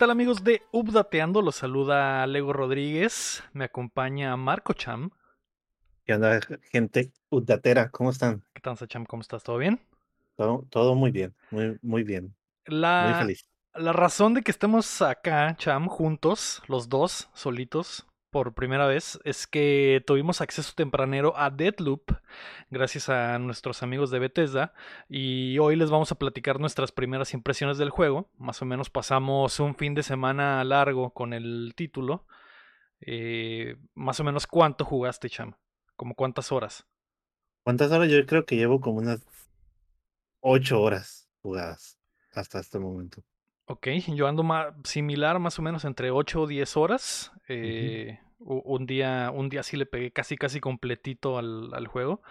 ¿Qué tal amigos de Updateando? Los saluda Lego Rodríguez, me acompaña Marco Cham. ¿Qué onda, gente updatera? ¿Cómo están? ¿Qué tal, Cham? ¿Cómo estás? ¿Todo bien? Todo, todo muy bien, muy, muy bien. La, Muy feliz. la razón de que estemos acá, Cham, juntos, los dos, solitos, por primera vez, es que tuvimos acceso tempranero a Deadloop, gracias a nuestros amigos de Bethesda, y hoy les vamos a platicar nuestras primeras impresiones del juego. Más o menos pasamos un fin de semana largo con el título. Eh, más o menos cuánto jugaste, Cham, como cuántas horas. ¿Cuántas horas? Yo creo que llevo como unas ocho horas jugadas hasta este momento. Ok, yo ando ma- similar, más o menos entre 8 o 10 horas. Eh, un día, un día sí le pegué casi casi completito al, al juego.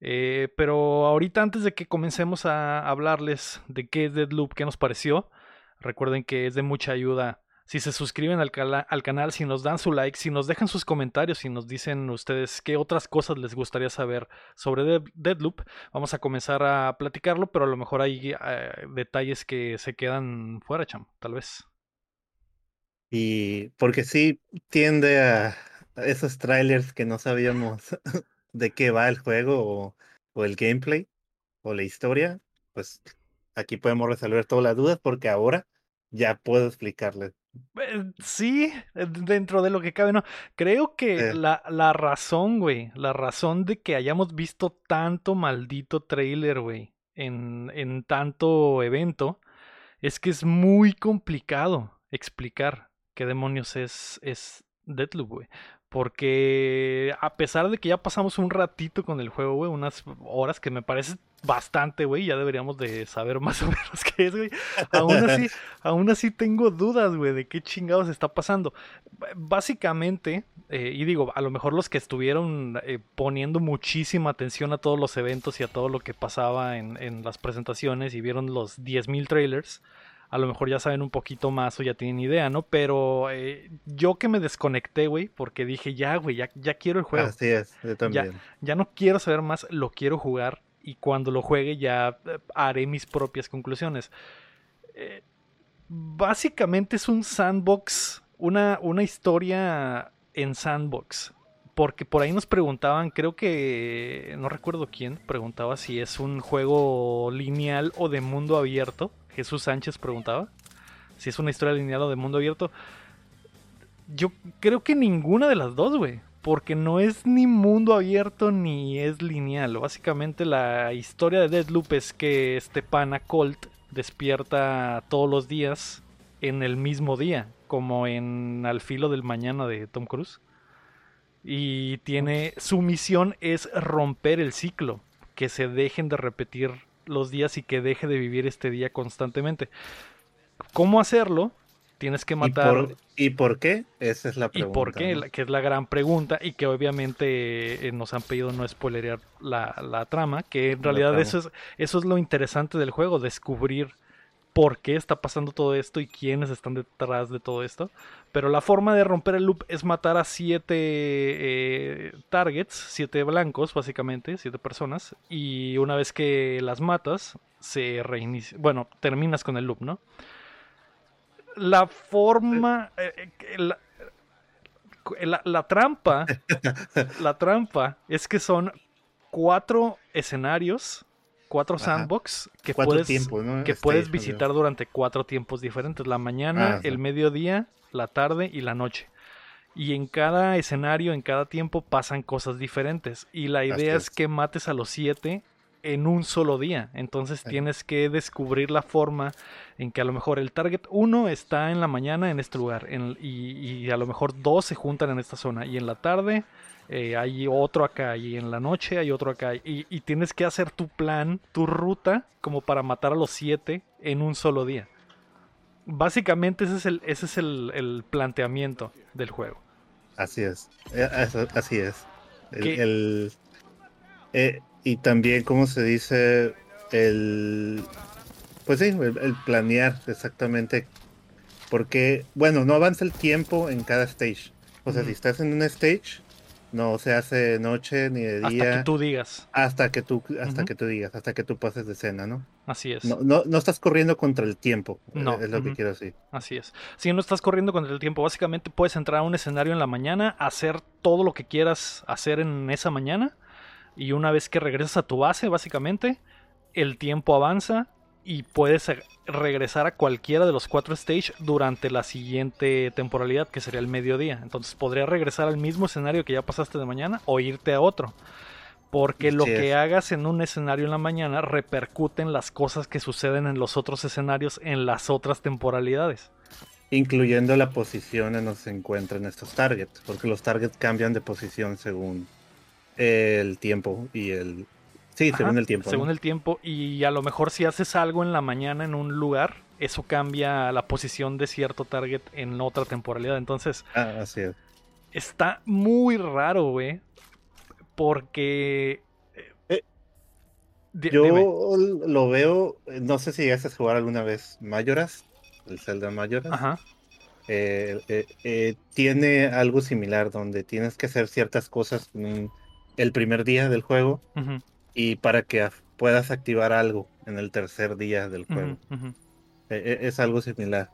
Eh, pero ahorita antes de que comencemos a hablarles de qué es Deadloop, qué nos pareció, recuerden que es de mucha ayuda. Si se suscriben al, al canal, si nos dan su like, si nos dejan sus comentarios, si nos dicen ustedes qué otras cosas les gustaría saber sobre Dead- Deadloop, vamos a comenzar a platicarlo, pero a lo mejor hay eh, detalles que se quedan fuera, cham, tal vez. Y porque sí tiende a esos trailers que no sabíamos de qué va el juego o, o el gameplay o la historia, pues aquí podemos resolver todas las dudas porque ahora ya puedo explicarles. Eh, sí, eh, dentro de lo que cabe, no. Creo que la, la razón, güey, la razón de que hayamos visto tanto maldito trailer, güey, en, en tanto evento, es que es muy complicado explicar qué demonios es, es Deathloop, güey. Porque a pesar de que ya pasamos un ratito con el juego, güey, unas horas que me parece bastante, güey, ya deberíamos de saber más o menos qué es, güey. Aún así, aún así tengo dudas, güey, de qué chingados está pasando. Básicamente, eh, y digo, a lo mejor los que estuvieron eh, poniendo muchísima atención a todos los eventos y a todo lo que pasaba en, en las presentaciones y vieron los 10.000 trailers, a lo mejor ya saben un poquito más o ya tienen idea, ¿no? Pero eh, yo que me desconecté, güey, porque dije, ya, güey, ya, ya quiero el juego. así es, yo también. Ya no quiero saber más, lo quiero jugar y cuando lo juegue ya eh, haré mis propias conclusiones. Eh, básicamente es un sandbox, una, una historia en sandbox. Porque por ahí nos preguntaban, creo que no recuerdo quién, preguntaba si es un juego lineal o de mundo abierto. Jesús Sánchez preguntaba si es una historia lineal o de mundo abierto. Yo creo que ninguna de las dos, güey. Porque no es ni mundo abierto ni es lineal. Básicamente la historia de Deadloop es que este pana Colt despierta todos los días en el mismo día. Como en Al filo del mañana de Tom Cruise. Y tiene. Su misión es romper el ciclo. Que se dejen de repetir los días y que deje de vivir este día constantemente. ¿Cómo hacerlo? Tienes que ¿Y matar. por, ¿Y por qué? Esa es la ¿Y pregunta. por qué? Que es la gran pregunta y que obviamente eh, nos han pedido no spoilerear la, la trama, que en realidad eso es, eso es lo interesante del juego, descubrir por qué está pasando todo esto y quiénes están detrás de todo esto. Pero la forma de romper el loop es matar a siete eh, targets, siete blancos básicamente, siete personas, y una vez que las matas, se reinicia, bueno, terminas con el loop, ¿no? La forma... eh, eh, la, la trampa, la trampa es que son cuatro escenarios, cuatro Ajá. sandbox que Cuatro puedes, tiempos, ¿no? que Stage, puedes visitar durante cuatro tiempos diferentes, la mañana, Ah, el mediodía, la tarde y la noche. Y en cada escenario, en cada tiempo pasan cosas diferentes. Y la idea es que mates a los siete en un solo día. Entonces tienes que descubrir la forma en que a lo mejor el target 1 está en la mañana en este lugar en- y, y a lo mejor dos se juntan en esta zona y en la tarde eh, hay otro acá y en la noche hay otro acá y, y tienes que hacer tu plan, tu ruta como para matar a los siete en un solo día. Básicamente ese es el, ese es el, el planteamiento del juego. Así es. eh, Así es. El, eh, y también, ¿cómo se dice? El. Pues sí, el, planear exactamente. Porque, bueno, no avanza el tiempo en cada stage. O sea, si estás en un stage, No se hace noche ni de día. Hasta que tú digas. Hasta que tú, hasta que tú digas, hasta que tú pases de escena, ¿no? Así es. No, no, no estás corriendo contra el tiempo. No. Es lo que quiero decir. Así es. Si no estás corriendo contra el tiempo, básicamente puedes entrar a un escenario en la mañana, hacer todo lo que quieras hacer en esa mañana. Y una vez que regresas a tu base, básicamente, el tiempo avanza y puedes regresar a cualquiera de los cuatro stages durante la siguiente temporalidad, que sería el mediodía. Entonces podrías regresar al mismo escenario que ya pasaste de mañana o irte a otro. Porque lo que hagas en un escenario en la mañana repercute en las cosas que suceden en los otros escenarios en las otras temporalidades. Incluyendo la posición en donde se encuentran estos targets, porque los targets cambian de posición según el tiempo y el, Sí, según el tiempo. Según el tiempo. Y a lo mejor si haces algo en la mañana en un lugar, eso cambia la posición de cierto target en otra temporalidad. Entonces. Ah, así es. Está muy raro, güey. Porque. Eh, yo lo veo. No sé si llegaste a jugar alguna vez Mayoras. El Zelda Mayoras. Ajá. Eh, eh, tiene algo similar donde tienes que hacer ciertas cosas el primer día del juego y para que puedas activar algo en el tercer día del juego. E, e, es algo similar.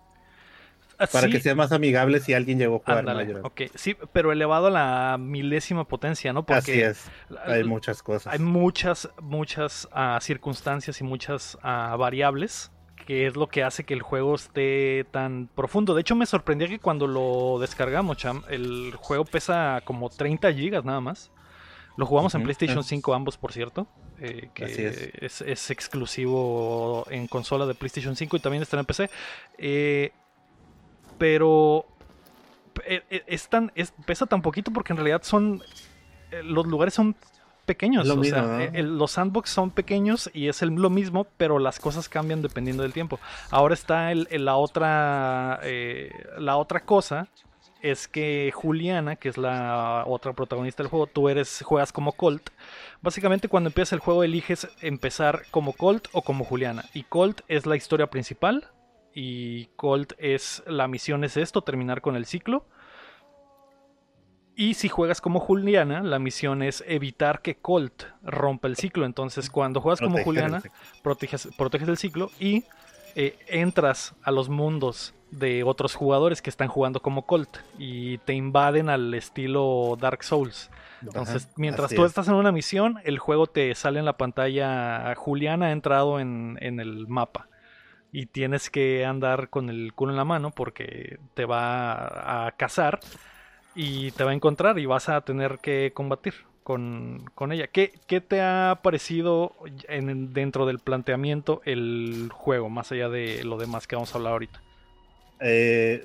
Ah, para que sea más amigable si alguien llegó a jugar Ok, sí, pero elevado a la milésima potencia, ¿no? Porque Así es. Hay muchas cosas. Hay muchas, muchas uh, circunstancias y muchas uh, variables que es lo que hace que el juego esté tan profundo. De hecho, me sorprendió que cuando lo descargamos, Cham, el juego pesa como 30 gigas nada más. Lo jugamos en PlayStation 5 ambos, por cierto. Eh, que es. exclusivo en consola de PlayStation 5 y también está en PC. Eh, pero eh, es tan, pesa tan poquito porque en realidad son. Los lugares son pequeños. los sandbox son pequeños y es lo mismo, pero las cosas cambian dependiendo del tiempo. Ahora está la otra. la otra cosa es que Juliana, que es la otra protagonista del juego, tú eres juegas como Colt. Básicamente cuando empiezas el juego eliges empezar como Colt o como Juliana. Y Colt es la historia principal y Colt es la misión es esto, terminar con el ciclo. Y si juegas como Juliana, la misión es evitar que Colt rompa el ciclo. Entonces, cuando juegas como Juliana, proteges, proteges el ciclo y eh, entras a los mundos de otros jugadores que están jugando como Colt y te invaden al estilo Dark Souls. Entonces, mientras tú estás en una misión, el juego te sale en la pantalla Julián ha entrado en, el mapa. Y tienes que andar con el culo en la mano porque te va a cazar y te va a encontrar y vas a tener que combatir con, ella. ¿Qué, ¿Qué, te ha parecido en, dentro del planteamiento el juego, más allá de lo demás que vamos a hablar ahorita? Eh,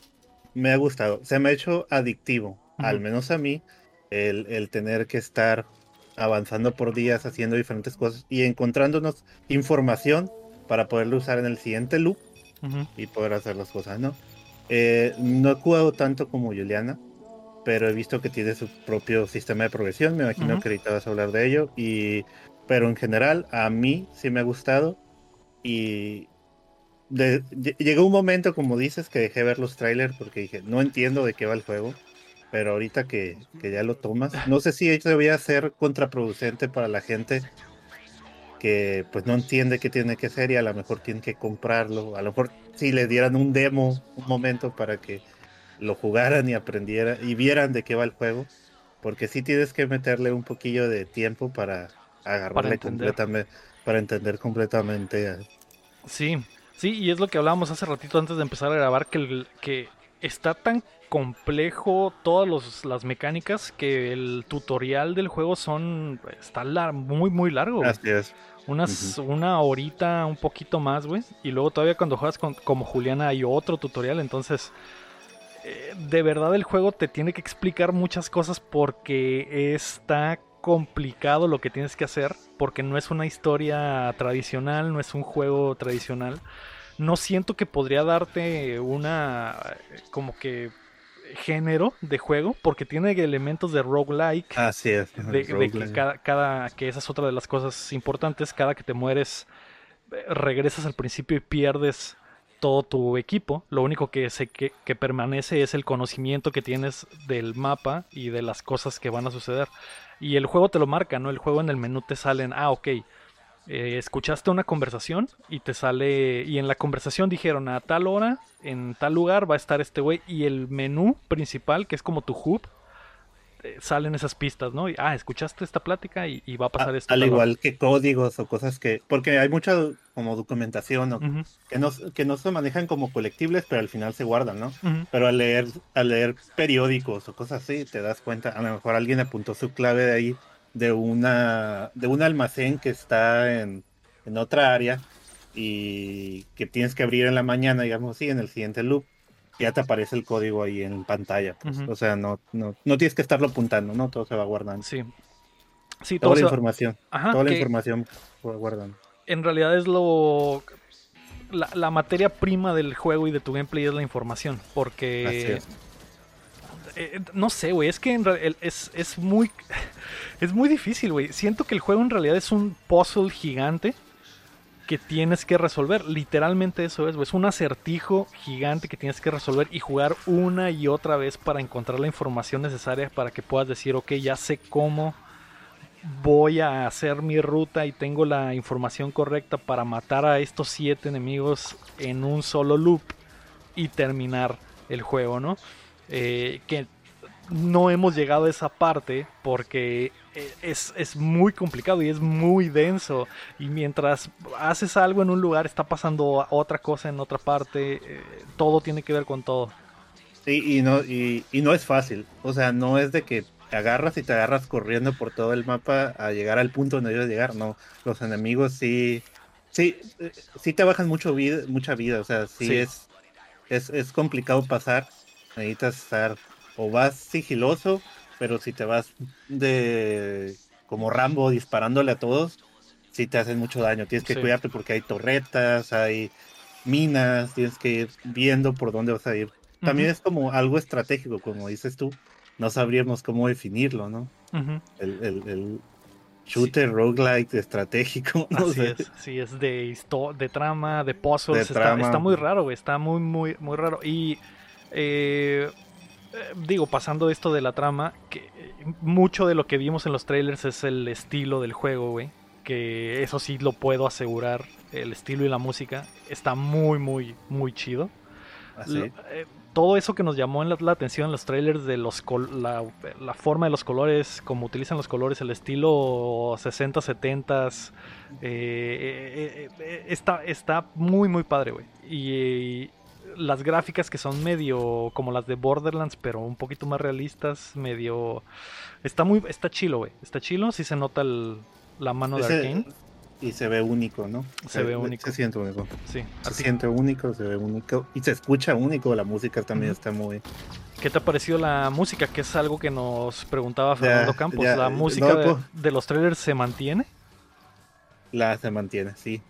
me ha gustado. Se me ha hecho adictivo, al menos a mí, el, tener que estar avanzando por días haciendo diferentes cosas y encontrándonos información para poderlo usar en el siguiente loop y poder hacer las cosas, ¿no? Eh, no he jugado tanto como Juliana, pero he visto que tiene su propio sistema de progresión. Me imagino que ahorita vas a hablar de ello. Y, pero en general, a mí sí me ha gustado. Y, llegó un momento, como dices, que dejé ver los trailers porque dije, no entiendo de qué va el juego. Pero ahorita que, ya lo tomas, no sé si esto debería ser contraproducente para la gente que pues no entiende qué tiene que hacer y a lo mejor tiene que comprarlo. A lo mejor si le dieran un demo un momento para que lo jugaran y aprendieran y vieran de qué va el juego. Porque sí tienes que meterle un poquillo de tiempo para agarrarle completamente, para entender completamente. Sí, Sí, y es lo que hablábamos hace ratito antes de empezar a grabar, que, el, que está tan complejo todas las mecánicas que el tutorial del juego son está muy muy largo. Así es. Unas, Una horita, un poquito más, güey. Y luego todavía cuando juegas con, como Juliana hay otro tutorial, entonces... Eh, de verdad el juego te tiene que explicar muchas cosas porque está complicado lo que tienes que hacer porque no es una historia tradicional, no es un juego tradicional. No siento que podría darte una como que género de juego porque tiene elementos de roguelike. Así es. De, que cada, cada, que esa es otra de las cosas importantes, cada que te mueres eh, regresas al principio y pierdes todo tu equipo. Lo único que, se, que, permanece es el conocimiento que tienes del mapa y de las cosas que van a suceder. Y el juego te lo marca, ¿no? El juego en el menú te salen, ah, ok. Eh, escuchaste una conversación y te sale. Y en la conversación dijeron a tal hora, en tal lugar va a estar este güey. Y el menú principal, que es como tu hub, eh, salen esas pistas, ¿no? Y, ah, escuchaste esta plática y, va a pasar esto. Al igual que códigos o cosas que. Porque hay mucha como documentación que, no, que no se manejan como colectibles, pero al final se guardan, ¿no? Pero al leer, al leer periódicos o cosas así, te das cuenta, a lo mejor alguien apuntó su clave de ahí de una de un almacén que está en, en otra área y que tienes que abrir en la mañana, digamos así, en el siguiente loop ya te aparece el código ahí en pantalla. Pues. O sea, no, no, no tienes que estarlo apuntando, ¿no? Todo se va guardando. Sí. Sí, toda la información. toda la información se va guardando. En realidad es lo. La, materia prima del juego y de tu gameplay es la información. Porque. Eh, no sé, güey. Es que es, es muy. Es muy difícil, güey. Siento que el juego en realidad es un puzzle gigante que tienes que resolver. Literalmente eso es, es un acertijo gigante que tienes que resolver y jugar una y otra vez para encontrar la información necesaria para que puedas decir, ok, ya sé cómo voy a hacer mi ruta y tengo la información correcta para matar a estos siete enemigos en un solo loop y terminar el juego, ¿no? Eh, que no hemos llegado a esa parte porque eh, es, muy complicado y es muy denso. Y mientras haces algo en un lugar, está pasando otra cosa en otra parte. Eh, todo tiene que ver con todo. Sí, y no, y, no es fácil. O sea, no es de que te agarras y te agarras corriendo por todo el mapa a llegar al punto donde debes llegar. No, los enemigos sí. Sí, eh, sí te bajan mucho vida, mucha vida. O sea, sí, Es, es, es complicado pasar. Necesitas estar o vas sigiloso pero si te vas de como Rambo disparándole a todos, sí te hacen mucho daño. Tienes que cuidarte porque hay torretas, hay minas, tienes que ir viendo por dónde vas a ir. También es como algo estratégico, como dices tú. No sabríamos cómo definirlo, ¿no? el, el, shooter roguelike estratégico. Así es, sí, es de, de trama, de puzzles. está, está, muy raro, Está muy, muy, muy raro. Y eh, digo, pasando esto de la trama, que eh, mucho de lo que vimos en los trailers es el estilo del juego, güey. Que eso sí lo puedo asegurar. El estilo y la música está muy, muy, muy chido. ¿Ah, eh, todo eso que nos llamó la, atención en los trailers de los la, la, forma de los colores, cómo utilizan los colores, el estilo 60, 70 está, está muy, muy padre, güey. Y, las gráficas que son medio como las de Borderlands, pero un poquito más realistas, medio... Está muy... Está chilo, güey. Está chilo, sí se nota la mano de Arkane. Y se ve único, ¿no? Se, ve único. Se siente único. Sí. Se siente único, se ve único. Y se escucha único, la música también está muy... ¿Qué te ha parecido la música? Que es algo que nos preguntaba Fernando Campos. ¿La música de, pues. de los trailers se mantiene? La se mantiene, sí.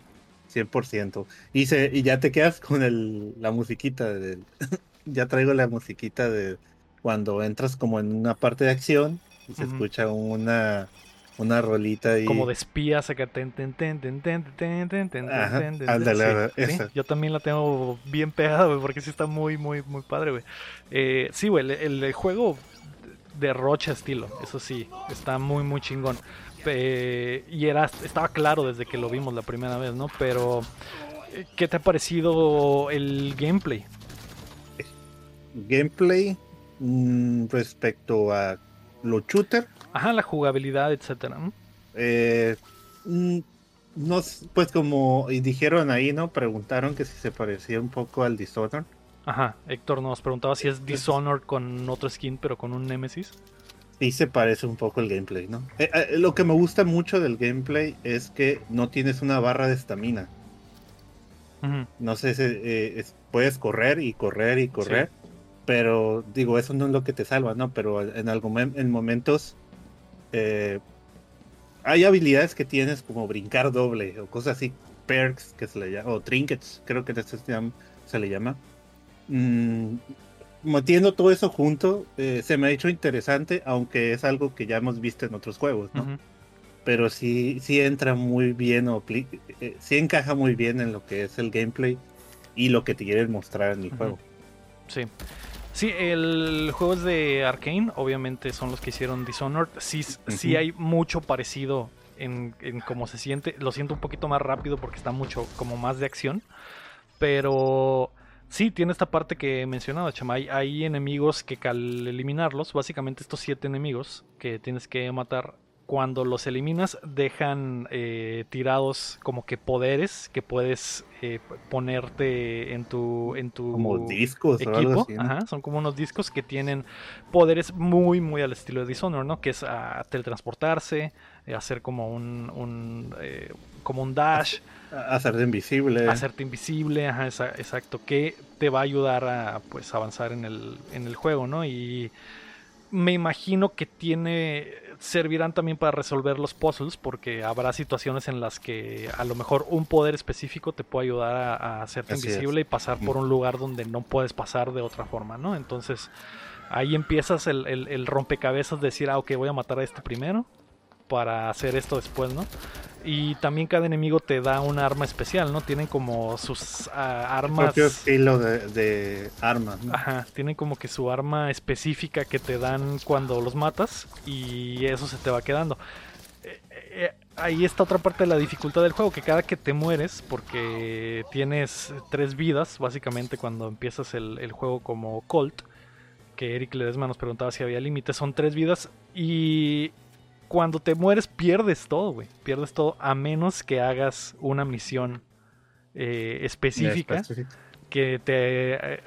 100%. Y, se, y ya te quedas con el, la musiquita. De, ya traigo la musiquita de cuando entras como en una parte de acción y se escucha una, una rolita ahí. Como de espías acá. Yo también la tengo bien pegada, porque sí está muy, muy, muy padre, güey. Eh, sí, güey, el, el, juego derrocha estilo, eso sí, está muy, muy chingón y era, estaba claro desde que lo vimos la primera vez, ¿no? Pero, ¿qué te ha parecido el gameplay? Gameplay mm, respecto a los shooter. Ajá, la jugabilidad, etcétera. Eh, mm, no, pues como dijeron ahí, ¿no? Preguntaron que si se parecía un poco al Dishonored. Ajá, Héctor nos preguntaba si es Dishonored con otro skin, pero con un Nemesis sí se parece un poco el gameplay, ¿no? Eh, eh, lo que me gusta mucho del gameplay es que no tienes una barra de estamina. No sé, si eh, puedes correr y correr y correr, pero digo, eso no es lo que te salva, ¿no? Pero en, algún, en momentos hay habilidades que tienes como brincar doble o cosas así, perks que se le llama, o trinkets, creo que se le llama. Mm, metiendo todo eso junto, eh, se me ha hecho interesante, aunque es algo que ya hemos visto en otros juegos, ¿no? Pero sí, sí entra muy bien, o eh, sí encaja muy bien en lo que es el gameplay. y lo que te quieren mostrar en el juego. Sí. Sí, el juego es de Arkane, obviamente son los que hicieron Dishonored. Sí, sí hay mucho parecido en, en, cómo se siente. Lo siento un poquito más rápido porque está mucho como más de acción. Pero sí, tiene esta parte que mencionaba, Chama. Hay, hay enemigos que al eliminarlos, básicamente estos siete enemigos que tienes que matar, cuando los eliminas dejan eh, tirados como que poderes que puedes eh, ponerte en tu en tu como discos equipo. Ajá, son como unos discos que tienen poderes muy muy al estilo de Dishonored no que es a teletransportarse eh, hacer como un, un como un dash hacerte invisible. Hacerte invisible ajá, exacto que te va a ayudar a pues avanzar en el en el juego no y me imagino que tiene servirán también para resolver los puzzles porque habrá situaciones en las que a lo mejor un poder específico te puede ayudar a, hacerte invisible y pasar por un lugar donde no puedes pasar de otra forma, ¿no? Entonces ahí empiezas el, el, el rompecabezas de decir, ah, ok, voy a matar a este primero para hacer esto después, ¿no? Y también cada enemigo te da un arma especial, ¿no? Tienen como sus ah, armas. Propio estilo de, armas. ¿no? Ajá, tienen como que su arma específica que te dan cuando los matas y eso se te va quedando. Eh, eh, ahí está otra parte de la dificultad del juego, que cada que te mueres, porque tienes tres vidas, básicamente cuando empiezas el, el juego como Colt, que Eric Ledesma nos preguntaba si había límites, son tres vidas y cuando te mueres pierdes todo, güey. Pierdes todo a menos que hagas una misión eh, específica que te, eh,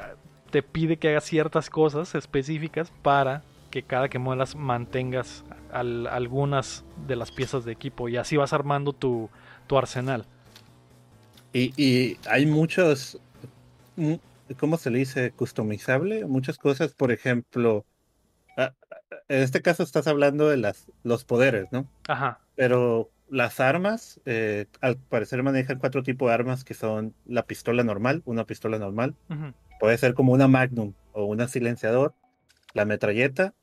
te pide que hagas ciertas cosas específicas para que cada que mueras mantengas algunas de las piezas de equipo y así vas armando tu, tu arsenal. Y, y, hay muchos, ¿cómo se le dice? Customizable, muchas cosas, por ejemplo, en este caso estás hablando de las, los poderes, ¿no? Ajá. Pero las armas, eh, al parecer manejan cuatro tipos de armas que son la pistola normal, una pistola normal. Puede ser como una Magnum o una silenciador, la metralleta,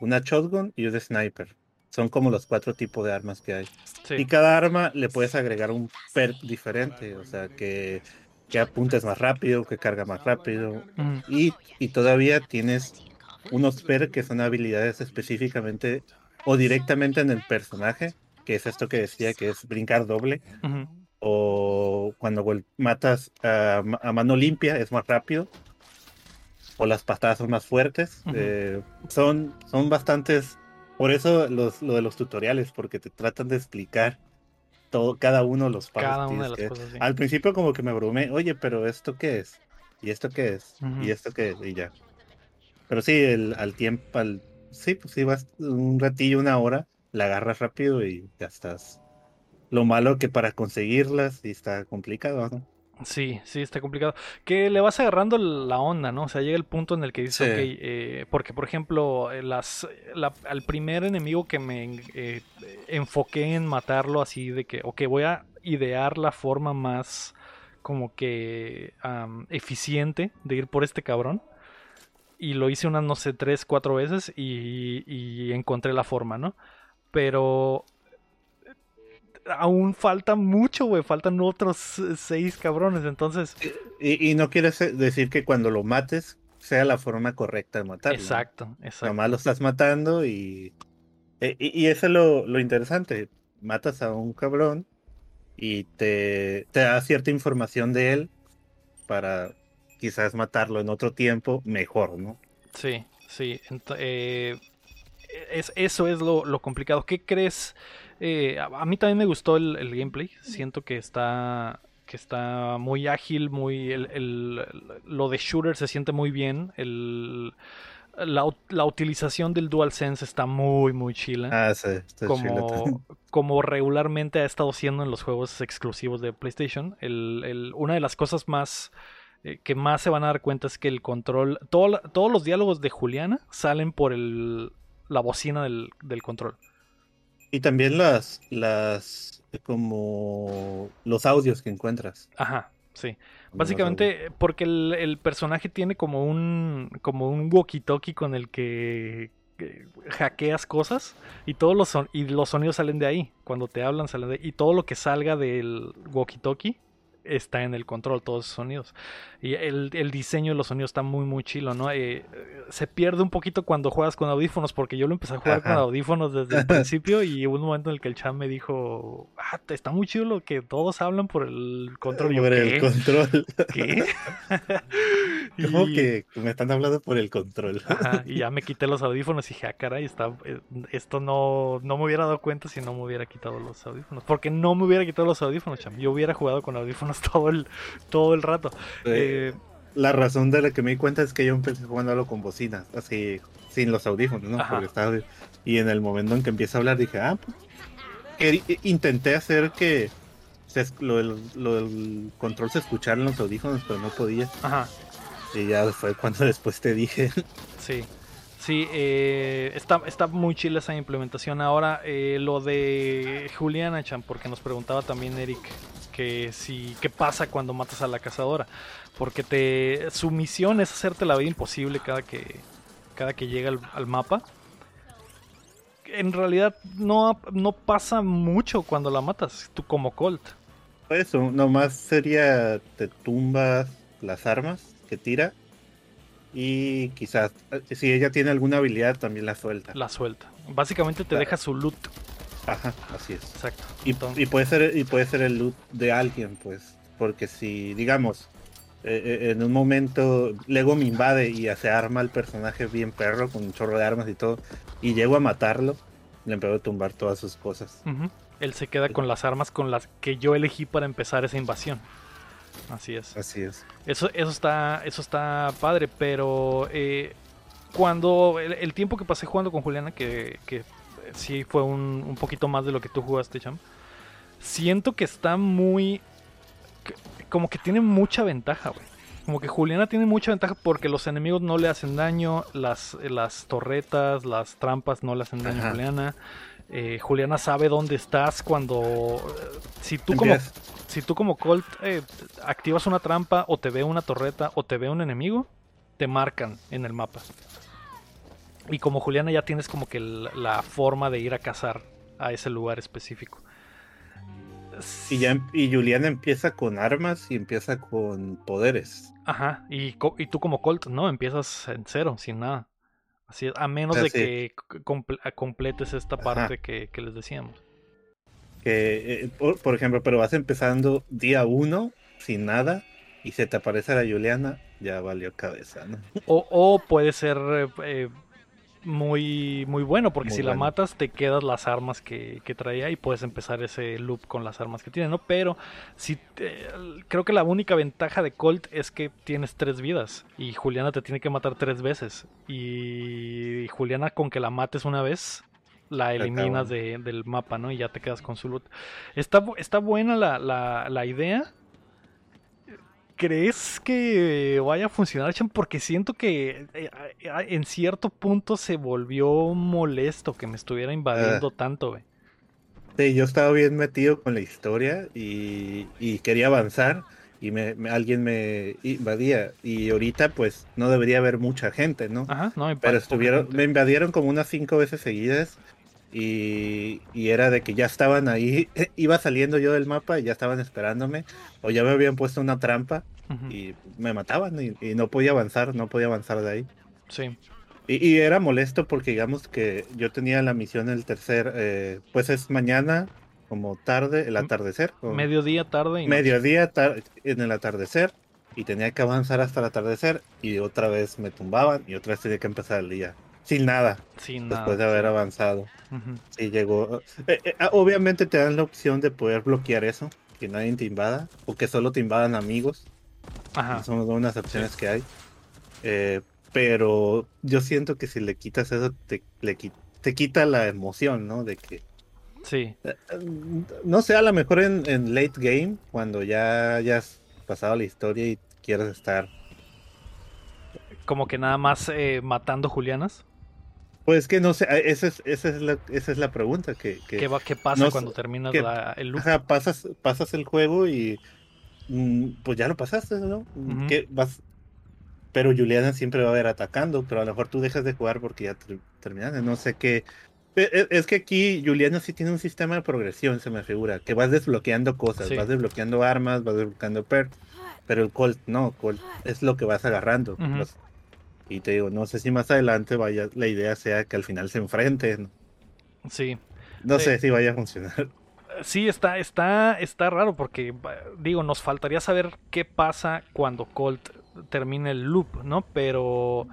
una shotgun y un sniper. Son como los cuatro tipos de armas que hay. Y cada arma le puedes agregar un perk diferente, o sea, que, que apuntes más rápido, que carga más rápido. y, y todavía tienes unos per que son habilidades específicamente o directamente en el personaje, que es esto que decía que es brincar doble, o cuando matas a, mano limpia es más rápido, o las patadas son más fuertes. Eh, son, son bastantes, por eso los, lo de los tutoriales, porque te tratan de explicar todo, cada uno de los pasos. Al principio como que me abrumé, oye, pero ¿esto qué es? ¿Y esto qué es? ¿Y esto qué es? Y ya. Pero sí, el, al tiempo, al, sí, pues sí, vas un ratillo, una hora, la agarras rápido y ya estás. Lo malo que para conseguirlas sí está complicado, ¿no? Sí, sí, está complicado. Que le vas agarrando la onda, ¿no? O sea, llega el punto en el que dices, ok, eh, porque por ejemplo, eh, las, al primer enemigo que me eh, enfoqué en matarlo así de que, ok, voy a idear la forma más como que eficiente de ir por este cabrón y lo hice unas, no sé, tres, cuatro veces y, encontré la forma, ¿no? Pero aún falta mucho, güey. Faltan otros seis cabrones, entonces... Y, no quieres decir que cuando lo mates sea la forma correcta de matarlo. Exacto, exacto. Nomás lo estás matando y... E, y, eso es lo, lo, interesante. Matas a un cabrón y te, te da cierta información de él para quizás matarlo en otro tiempo mejor, ¿no? Sí, sí. Eh, es, eso es lo, complicado. ¿Qué crees? Eh, a, mí también me gustó el, gameplay. Siento que está que está muy ágil, muy el, lo de shooter se siente muy bien. El, la, utilización del DualSense está muy, muy chila. Ah, sí, como, como regularmente ha estado siendo en los juegos exclusivos de PlayStation. El, una de las cosas más eh, que más se van a dar cuenta es que el control, todos los diálogos de Juliana salen por el, la bocina del, control. Y también las, las, como los audios que encuentras. Aja, sí. Básicamente porque el, personaje tiene como un, como un walkie-talkie con el que, hackeas cosas y todos los, y los sonidos salen de ahí. Cuando te hablan salen de ahí. Y todo lo que salga del walkie-talkie está en el control, todos esos sonidos. Y el, el diseño de los sonidos está muy, muy chilo, ¿no? Eh, se pierde un poquito cuando juegas con audífonos, porque yo lo empecé a jugar con audífonos desde el principio y hubo un momento en el que el chat me dijo, ah, está muy chido lo que todos hablan por el control. Yo, por ¿qué? el control. ¿Qué? ¿Cómo Y- que me están hablando por el control? Ajá, y ya me quité los audífonos y dije, ah, caray, está, eh, esto no, no me hubiera dado cuenta si no me hubiera quitado los audífonos. Porque no me hubiera quitado los audífonos, cham. Yo hubiera jugado con audífonos todo el, todo el rato. Eh, Eh, La razón de la que me di cuenta es que yo empecé jugándolo con bocinas, así, sin los audífonos, ¿no? Porque estaba- Y en el momento en que empieza a hablar dije, ah, pues... querí- intenté hacer que se es- lo, del- lo del control se escuchara en los audífonos, pero no podía. ajá, Y ya fue cuando después te dije, sí. Sí, eh, está, está muy chila esa implementación. Ahora, eh, lo de Juliana, Chan, porque nos preguntaba también Eric que si qué pasa cuando matas a la cazadora. Porque te su misión es hacerte la vida imposible cada que, cada que llega al, al mapa. En realidad no, no pasa mucho cuando la matas, tú como Colt. eso, nomás sería te tumbas las armas que tira. Y quizás, eh, si ella tiene alguna habilidad, también la suelta. La suelta. Básicamente te Claro. deja su loot. Ajá, así es. Exacto. Y, puede ser y puede ser el loot de alguien, pues, porque si digamos eh, eh, en un momento Lego me invade y se arma el personaje bien perro con un chorro de armas y todo y llego a matarlo, le empiezo a tumbar todas sus cosas. Él se queda con las armas con las que yo elegí para empezar esa invasión. Así es. Así es. Eso, eso está, eso está padre, pero eh, cuando el, el tiempo que pasé jugando con Juliana, que, que sí fue un, un poquito más de lo que tú jugaste, Cham, siento que está muy, como que tiene mucha ventaja, güey. Como que Juliana tiene mucha ventaja porque los enemigos no le hacen daño, las, las torretas, las trampas no le hacen daño a. Juliana. Eh, Juliana sabe dónde estás cuando... eh, Si tú como si tú como Colt eh, activas una trampa o te ve una torreta o te ve un enemigo, te marcan en el mapa. Y como Juliana ya tienes como que la forma de ir a cazar a ese lugar específico. y ya em- y Juliana empieza con armas y empieza con poderes. Ajá, y, tú como Colt, no, empiezas en cero, sin nada. Así es, a menos de Así. que comple- completes esta parte que, que les decíamos. Que, eh, por, por ejemplo, pero vas empezando día uno sin nada y se te aparece la Juliana, ya valió cabeza, ¿no? O, o puede ser eh, eh, muy, muy bueno, porque Muy si la matas te quedas las armas que, que traía y puedes empezar ese loop con las armas que tiene, ¿no? Pero si te- creo que la única ventaja de Colt es que tienes tres vidas y Juliana te tiene que matar tres veces. Y Juliana con que la mates una vez, la eliminas de- del mapa, ¿no? Y ya te quedas con su loot. Está, está buena la, la, la idea. ¿Crees que vaya a funcionar, Chan? Porque siento que eh, eh, en cierto punto se volvió molesto que me estuviera invadiendo tanto, güey. Sí, yo estaba bien metido con la historia y, y quería avanzar y me, me- alguien me invadía y ahorita pues no debería haber mucha gente, ¿no? Ajá, no, Pero estuvieron, gente. me invadieron como unas cinco veces seguidas y, y era de que ya estaban ahí, iba saliendo yo del mapa y ya estaban esperándome o ya me habían puesto una trampa y me mataban y, y no podía avanzar, no podía avanzar de ahí. Sí, Y, y era molesto porque digamos que yo tenía la misión el tercer, eh, pues es mañana como tarde, el atardecer. o mediodía, tarde y mediodía tar- en el atardecer y tenía que avanzar hasta el atardecer y otra vez me tumbaban y otra vez tenía que empezar el día. Sin nada, Sin nada. después de haber sí. avanzado. Y llegó... eh, eh, ah, obviamente te dan la opción de poder bloquear eso, que nadie te invada o que solo te invadan amigos. Ajá, Son unas opciones que hay. Eh, pero yo siento que si le quitas eso, te, le te quita la emoción, ¿no? De que, sí. no sé, a lo mejor en, en late game, cuando ya hayas pasado la historia y quieres estar, Como que nada más eh, matando Julianas. Pues que no sé, eh, esa es, esa es, la, esa es la pregunta, que, que ¿Qué, va, qué pasa no cuando terminas que- la- el loop? ajá, pasas, pasas el juego y mm, pues ya lo pasaste, ¿no? Ujú. ¿Qué vas? Pero Juliana siempre va a ver atacando, pero a lo mejor tú dejas de jugar porque ya ter- terminaste. No sé qué, E, e, es que aquí Juliano sí tiene un sistema de progresión, se me figura, que vas desbloqueando cosas, vas desbloqueando armas, vas desbloqueando perks, pero el Colt no, Colt es lo que vas agarrando. Y te digo, no sé si más adelante vaya, la idea sea que al final se enfrenten. Sí. No sé si vaya a funcionar. Sí, está, está, está raro porque, digo, nos faltaría saber qué pasa cuando Colt termine el loop, ¿no? Pero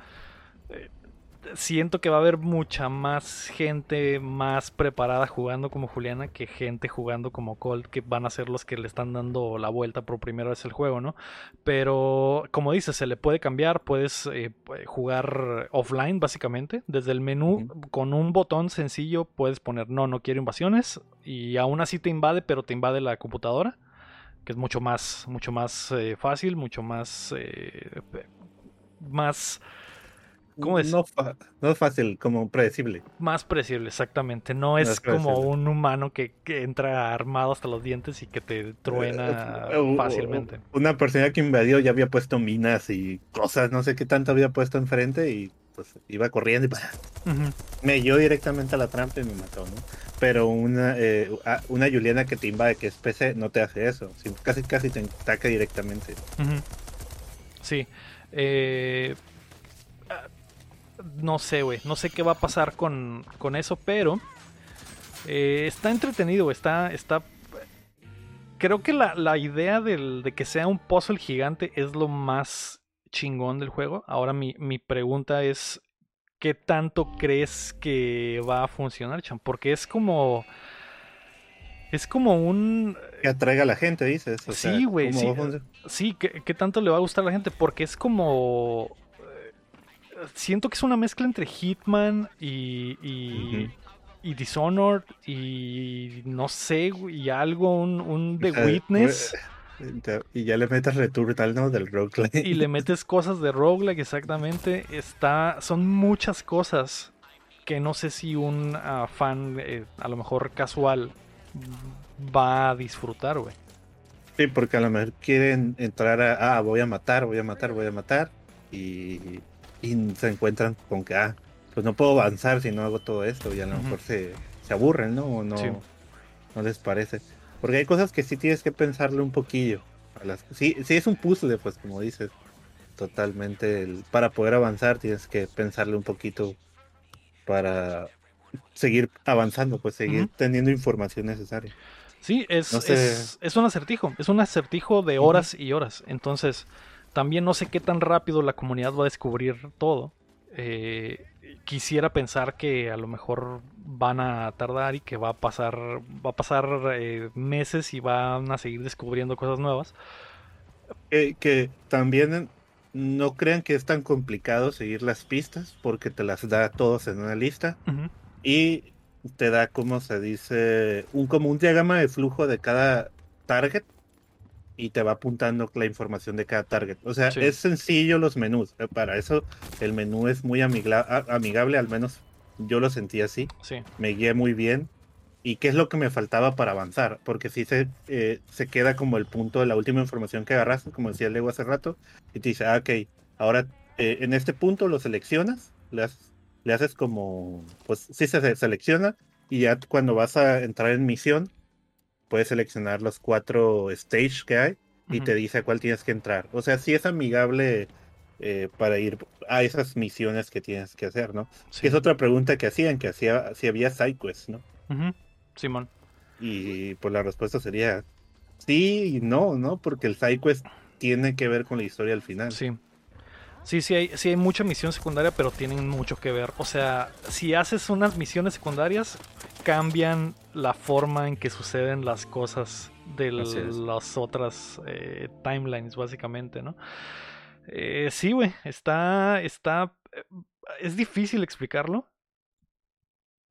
siento que va a haber mucha más gente más preparada jugando como Juliana que gente jugando como Colt, que van a ser los que le están dando la vuelta por primera vez el juego, ¿no? Pero como dices, se le puede cambiar, puedes eh, jugar offline básicamente, desde el menú con un botón sencillo puedes poner no, no quiero invasiones y aún así te invade, pero te invade la computadora, que es mucho más, mucho más eh, fácil, mucho más, eh, más ¿Cómo es? No, es fácil, como predecible. Más predecible, exactamente. No es, como un humano que, entra armado hasta los dientes y que te truena eh, fácilmente. Una persona que invadió ya había puesto minas y cosas, no sé qué tanto había puesto enfrente y pues iba corriendo y me dio directamente a la trampa y me mató, ¿no? Pero una, eh, una Juliana que te invade, que es PC, no te hace eso. Casi, casi te ataca directamente. Sí. Eh, no sé, güey. No sé qué va a pasar con, con eso, pero eh, está entretenido, está, está... Creo que la, idea de que sea un puzzle gigante es lo más chingón del juego. Ahora mi, mi pregunta es, ¿qué tanto crees que va a funcionar, Chan? Porque es como... Es como un... Que atraiga a la gente, dices. sí, güey. Sí, sí ¿qué, tanto le va a gustar a la gente? Porque es como siento que es una mezcla entre Hitman y, y, Dishonored y no sé, y algo, un, The Witness. Y ya le metes Returnal, ¿no? Del roguelike. Y le metes cosas de roguelike, exactamente. Está, son muchas cosas que no sé si un ah, fan, eh, a lo mejor casual, va a disfrutar, güey. Sí, porque a lo mejor quieren entrar a, ah, voy a matar, voy a matar, voy a matar. Y y se encuentran con que, ah, pues no puedo avanzar si no hago todo esto y a lo mejor se, se aburren, ¿no? O no, no les parece. Porque hay cosas que sí tienes que pensarle un poquillo. A las, sí, sí es un puzzle, pues como dices. Totalmente. para poder avanzar tienes que pensarle un poquito para seguir avanzando, pues seguir teniendo información necesaria. Sí, es, es, es, un acertijo. Es un acertijo de horas y horas. Entonces, también no sé qué tan rápido la comunidad va a descubrir todo. Eh, quisiera pensar que a lo mejor van a tardar y que va a pasar, va a pasar eh, meses y van a seguir descubriendo cosas nuevas. que también no crean que es tan complicado seguir las pistas porque te las da todos en una lista y te da como se dice un como un diagrama de flujo de cada target y te va apuntando la información de cada target. O sea, es sencillo los menús. Eh, para eso el menú es muy amigable, al menos yo lo sentí así. Sí. Me guié muy bien. ¿Y qué es lo que me faltaba para avanzar? Porque si se, eh, se queda como el punto de la última información que agarraste, como decía Lego hace rato, y te dice, ah, ok, ahora eh, en este punto lo seleccionas, le, le haces como, pues sí se selecciona, y ya cuando vas a entrar en misión, puedes seleccionar los cuatro stages que hay y te dice a cuál tienes que entrar. O sea, sí es amigable eh, para ir a esas misiones que tienes que hacer, ¿no? es otra pregunta que hacían, que hacía, si había sidequests, ¿no? Simón. Y pues la respuesta sería sí y no, ¿no? Porque el sidequest tiene que ver con la historia al final. Sí. Sí, sí hay, sí hay mucha misión secundaria, pero tienen mucho que ver. O sea, si haces unas misiones secundarias, cambian la forma en que suceden las cosas de las otras eh, timelines, básicamente, ¿no? Eh, sí, güey, está, está, eh, es difícil explicarlo.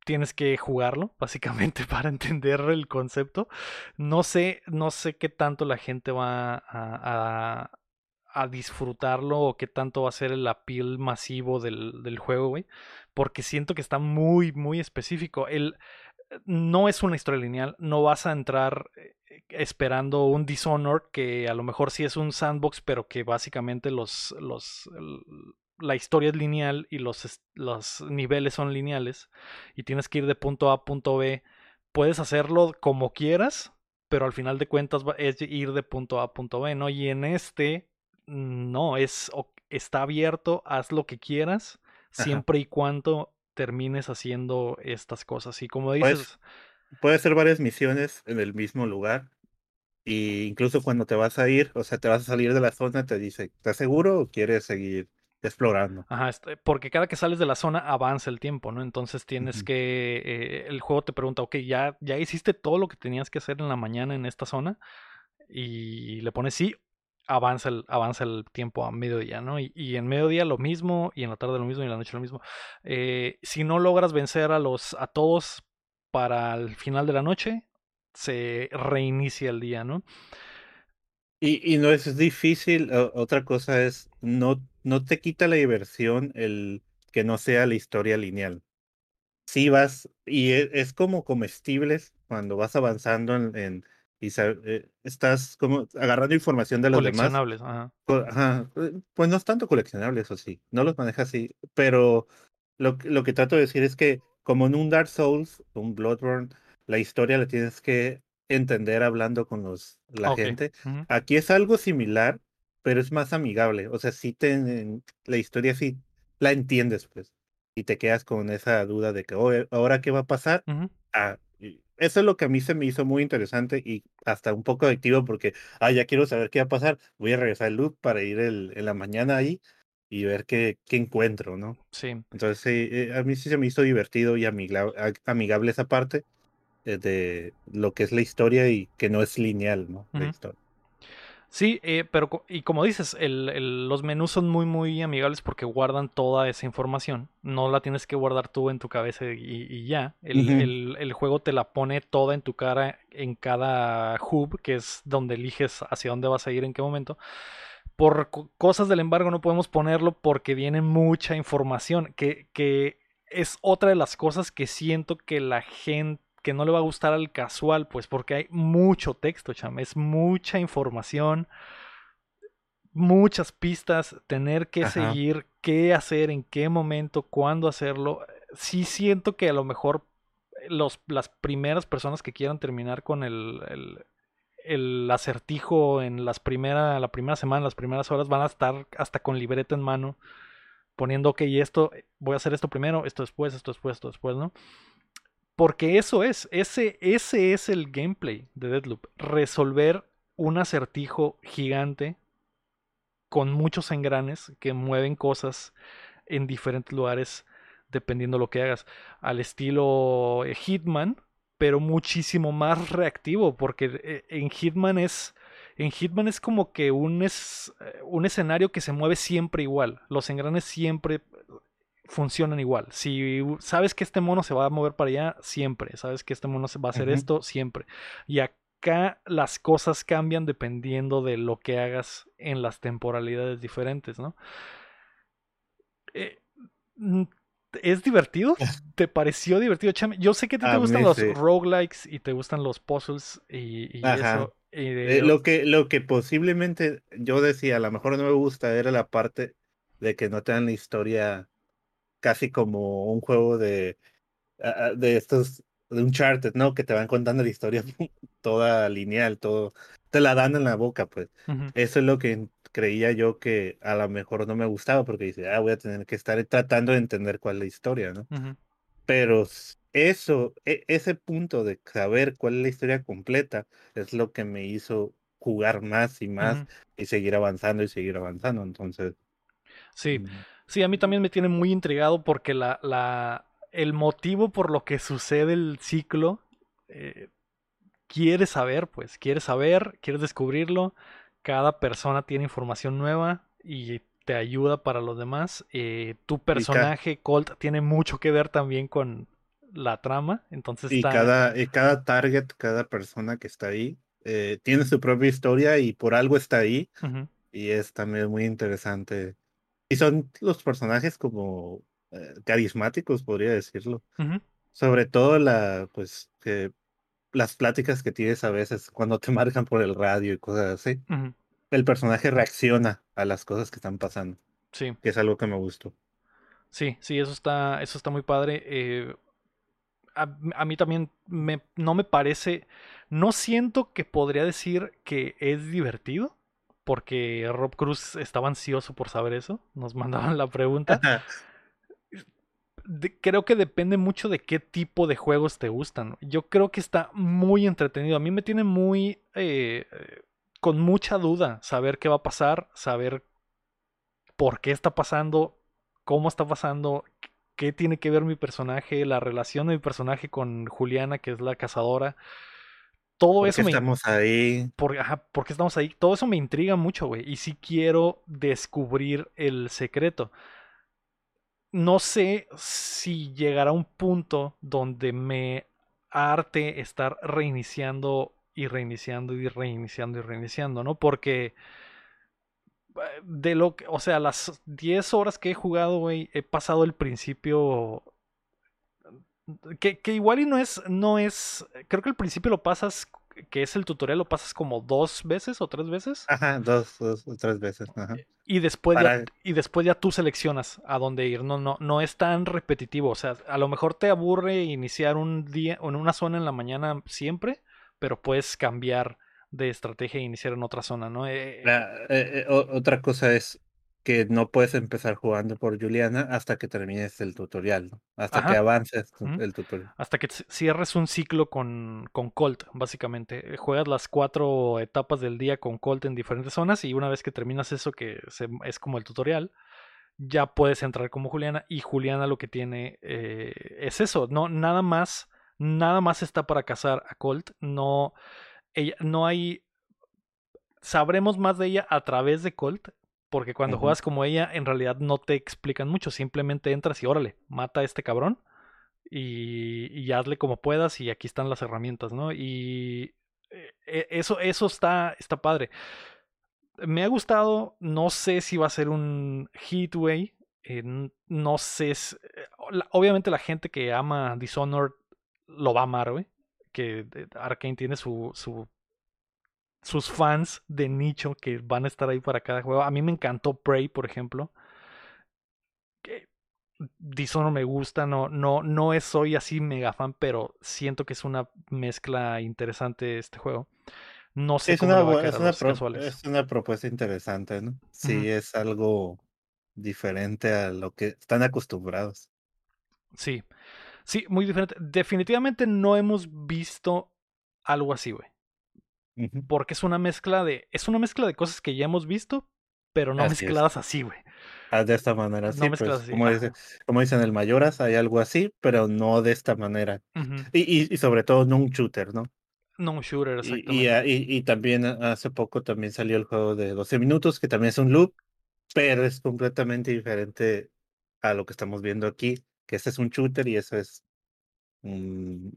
Tienes que jugarlo, básicamente, para entender el concepto. No sé, no sé qué tanto la gente va a, a disfrutarlo o qué tanto va a ser el appeal masivo del, del juego, güey. Porque siento que está muy, muy específico. El, no es una historia lineal, no vas a entrar eh, esperando un Dishonored que a lo mejor sí es un sandbox, pero que básicamente los, los la historia es lineal y los, los niveles son lineales y tienes que ir de punto A a punto B, puedes hacerlo como quieras, pero al final de cuentas es ir de punto A a punto B, ¿no? Y en este, no, es, está abierto, haz lo que quieras, siempre y cuando termines haciendo estas cosas. Y como dices... Puedes, hacer varias misiones en el mismo lugar. Y incluso cuando te vas a ir, o sea, te vas a salir de la zona, te dice, ¿estás seguro o quieres seguir explorando. Ajá, este, porque cada que sales de la zona avanza el tiempo, ¿no? Entonces tienes que, eh, el juego te pregunta, ok, ya, ya hiciste todo lo que tenías que hacer en la mañana en esta zona y le pones sí, avanza el, avanza el tiempo a mediodía, ¿no? Y, y, en mediodía lo mismo, y en la tarde lo mismo, y en la noche lo mismo. Eh, si no logras vencer a los, a todos para el final de la noche, se reinicia el día, ¿no? Y, y no es difícil, otra cosa es, no, no te quita la diversión el que no sea la historia lineal. Si vas, y e, es, como comestibles cuando vas avanzando en, y eh, estás como agarrando información de los demás. Coleccionables, ajá. ajá. Eh, pues no es tanto coleccionables, o sí, no los manejas así, pero lo, lo que trato de decir es que como en un Dark Souls, un Bloodborne, la historia la tienes que entender hablando con los, la gente. Aquí es algo similar, pero es más amigable. O sea, si te, la historia sí la entiendes, pues. Y te quedas con esa duda de que, oh, ¿ahora qué va a pasar? Ah, eso es lo que a mí se me hizo muy interesante y hasta un poco adictivo porque, ah, ya quiero saber qué va a pasar. Voy a regresar al loop para ir el, en la mañana ahí y ver qué, qué encuentro, ¿no? Sí. Entonces, eh, a mí sí se me hizo divertido y amigable esa parte. Eh, de lo que es la historia y que no es lineal, ¿no? La historia. Sí, eh, pero y como dices, el, los menús son muy, muy amigables porque guardan toda esa información. No la tienes que guardar tú en tu cabeza y, ya. El, el, juego te la pone toda en tu cara en cada hub, que es donde eliges hacia dónde vas a ir en qué momento. Por cosas del embargo no podemos ponerlo porque viene mucha información, que, que es otra de las cosas que siento que la gente que no le va a gustar al casual, pues porque hay mucho texto, cham, es mucha información, muchas pistas, tener que seguir qué hacer, en qué momento, cuándo hacerlo. Sí siento que a lo mejor los, las primeras personas que quieran terminar con el, el, acertijo en las primera, la primera semana, las primeras horas, van a estar hasta con libreta en mano, poniendo, ok, esto, voy a hacer esto primero, esto después, esto después, esto después, ¿no? Porque eso es, ese, ese es el gameplay de Deadloop. Resolver un acertijo gigante con muchos engranes que mueven cosas en diferentes lugares dependiendo lo que hagas. Al estilo eh, Hitman, pero muchísimo más reactivo, porque eh, en Hitman es... En Hitman es como que un, es, eh, un escenario que se mueve siempre igual. Los engranes siempre funcionan igual. Si sabes que este mono se va a mover para allá, siempre. Sabes que este mono se va a hacer esto, siempre. Y acá las cosas cambian dependiendo de lo que hagas en las temporalidades diferentes, ¿no? Eh, mm, ¿Es divertido? ¿Te pareció divertido, Yo sé que te, gustan los roguelikes y te gustan los puzzles y, eso. Eh, lo, que, lo que posiblemente yo decía, a lo mejor no me gusta, era la parte de que no te dan la historia casi como un juego de, ah, ah, de estos, de Uncharted, ¿no? Que te van contando la historia toda lineal, todo, te la dan en la boca, pues. Eso es lo que creía yo que a lo mejor no me gustaba, porque dice, ah, voy a tener que estar tratando de entender cuál es la historia, ¿no? Pero eso, e, ese punto de saber cuál es la historia completa, es lo que me hizo jugar más y más y seguir avanzando y seguir avanzando. Entonces. Sí. Sí, a mí también me tiene muy intrigado porque la, la, el motivo por lo que sucede el ciclo, eh, quieres saber, pues, quieres saber, quieres descubrirlo. Cada persona tiene información nueva y te ayuda para los demás. Eh, tu personaje, Colt, tiene mucho que ver también con la trama. Entonces y, cada, cada target, cada persona que está ahí, eh, tiene su propia historia y por algo está ahí. Y es también muy interesante y son los personajes como eh, carismáticos, podría decirlo. Sobre todo la, pues, que las pláticas que tienes a veces cuando te marcan por el radio y cosas así. El personaje reacciona a las cosas que están pasando. Sí. Que es algo que me gustó. Sí, sí, eso está, eso está muy padre. Eh, a, a, mí también me, no me parece, no siento que podría decir que es divertido, porque Rob Cruz estaba ansioso por saber eso, nos mandaban la pregunta. de, creo que depende mucho de qué tipo de juegos te gustan. Yo creo que está muy entretenido. A mí me tiene muy... Eh, con mucha duda saber qué va a pasar, saber por qué está pasando, cómo está pasando, qué tiene que ver mi personaje, la relación de mi personaje con Juliana, que es la cazadora. Todo ¿Por eso qué estamos ahí? Por, ajá, ¿Por qué estamos ahí? Todo eso me intriga mucho, güey. Y sí quiero descubrir el secreto no sé si llegará un punto donde me arte estar reiniciando y reiniciando y reiniciando y reiniciando, ¿no? Porque eh, de lo que, o sea, las 10 horas que he jugado, güey, he pasado el principio que, que, igual y no es, no es, creo que el principio lo pasas que es el tutorial, lo pasas como dos veces o tres veces. Ajá, dos, dos o tres veces. Ajá. Y después, ya, y después ya tú seleccionas a dónde ir. No, no, no es tan repetitivo. O sea, a lo mejor te aburre iniciar un día en una zona en la mañana siempre, pero puedes cambiar de estrategia e iniciar en otra zona, ¿no? Eh, La, eh, eh, otra cosa es que no puedes empezar jugando por Juliana hasta que termines el tutorial, ¿no? hasta Ajá. que avances el tutorial. Hasta que cierres un ciclo con, con Colt, básicamente. Eh, juegas las cuatro etapas del día con Colt en diferentes zonas y una vez que terminas eso, que se, es como el tutorial, ya puedes entrar como Juliana y Juliana lo que tiene eh, es eso, no nada más, nada más está para cazar a Colt, no, ella, no hay, sabremos más de ella a través de Colt, porque cuando uh -huh. juegas como ella, en realidad no te explican mucho. Simplemente entras y órale, mata a este cabrón. Y, y hazle como puedas. Y aquí están las herramientas, ¿no? Y eso, eso está, está padre. Me ha gustado. No sé si va a ser un hit. Eh, no sé. Si, obviamente la gente que ama Dishonored lo va a amar, güey. Que Arkane tiene su, su sus fans de nicho que van a estar ahí para cada juego. A mí me encantó Prey, por ejemplo. Dishonored me gusta, no, no, no es, soy así mega fan, pero siento que es una mezcla interesante este juego. No sé es cómo una, va a es, una pro, es una propuesta interesante, ¿no? Sí, uh -huh. es algo diferente a lo que están acostumbrados. Sí, sí, muy diferente. Definitivamente no hemos visto algo así, güey. Uh -huh. Porque es una mezcla de. Es una mezcla de cosas que ya hemos visto, pero no así mezcladas es. así, güey. Ah, de esta manera, sí. No pues, así. Como, dice, como, dicen el Mayoras, hay algo así, pero no de esta manera. Uh -huh. y, y, y, sobre todo no un shooter, ¿no? No un shooter, exactamente. Y, y, también hace poco también salió el juego de 12 minutos, que también es un loop, pero es completamente diferente a lo que estamos viendo aquí, que este es un shooter y eso es. Um,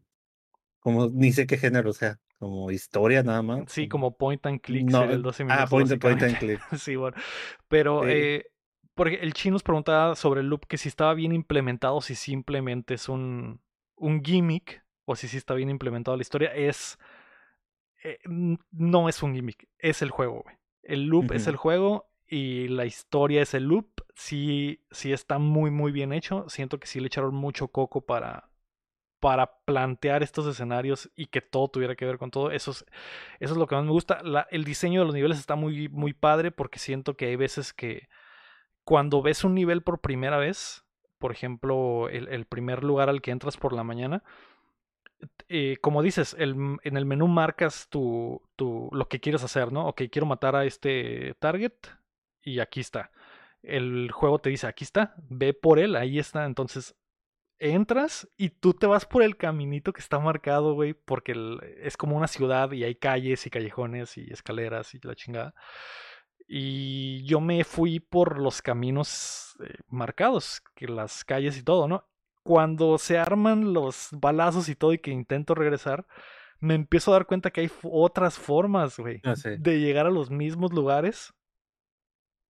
como ni sé qué género sea como historia nada más. Sí, como point and click no, el 12 minutos. Ah, point, point and click. sí, bueno. Pero eh, eh, porque el chino nos preguntaba sobre el loop que si estaba bien implementado, si simplemente es un, un gimmick o si sí está bien implementado la historia. Es. Eh, no es un gimmick, es el juego, güey. El loop uh -huh. es el juego y la historia es el loop. Sí, sí está muy, muy bien hecho. Siento que sí le echaron mucho coco para, para plantear estos escenarios y que todo tuviera que ver con todo. Eso es, eso es lo que más me gusta. El diseño de los niveles está muy, muy padre porque siento que hay veces que cuando ves un nivel por primera vez, por ejemplo, el, primer lugar al que entras por la mañana, eh, como dices, en el menú marcas tu, tu, lo que quieres hacer, ¿no? Ok, quiero matar a este target y aquí está. El juego te dice, aquí está, ve por él, ahí está. Entonces entras y tú te vas por el caminito que está marcado, güey, porque el, es como una ciudad y hay calles y callejones y escaleras y la chingada. Y yo me fui por los caminos eh, marcados, que las calles y todo, ¿no? Cuando se arman los balazos y todo y que intento regresar, me empiezo a dar cuenta que hay otras formas, güey, ah, sí. de llegar a los mismos lugares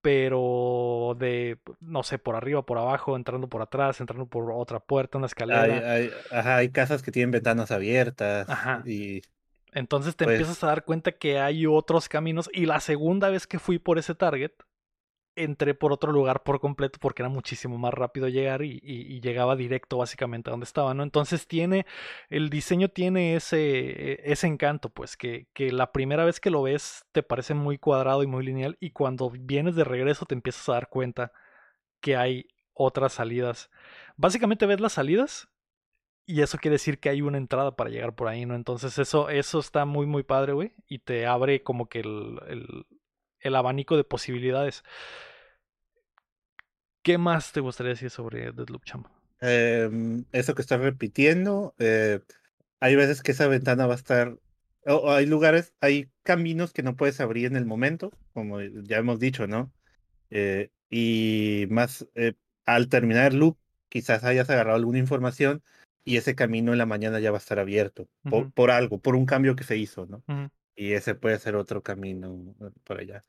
pero de, no sé, por arriba, por abajo, entrando por atrás, entrando por otra puerta, una escalera. Hay, hay, ajá, hay casas que tienen ventanas abiertas. Ajá. Y, Entonces te pues... empiezas a dar cuenta que hay otros caminos y la segunda vez que fui por ese target, entré por otro lugar por completo porque era muchísimo más rápido llegar y, llegaba directo básicamente a donde estaba, ¿no? Entonces tiene, el diseño tiene ese, ese encanto, pues, que, que la primera vez que lo ves te parece muy cuadrado y muy lineal y cuando vienes de regreso te empiezas a dar cuenta que hay otras salidas. Básicamente ves las salidas y eso quiere decir que hay una entrada para llegar por ahí, ¿no? Entonces eso, eso está muy, muy padre, güey. Y te abre como que el, el abanico de posibilidades. ¿Qué más te gustaría decir sobre Deadloop Chamba? Em, eso que estás repitiendo, eh, hay veces que esa ventana va a estar, o, hay lugares, hay caminos que no puedes abrir en el momento, como ya hemos dicho, ¿no? Eh, y más, eh, al terminar el loop, quizás hayas agarrado alguna información y ese camino en la mañana ya va a estar abierto, por, algo, por un cambio que se hizo, ¿no? Y ese puede ser otro camino por allá.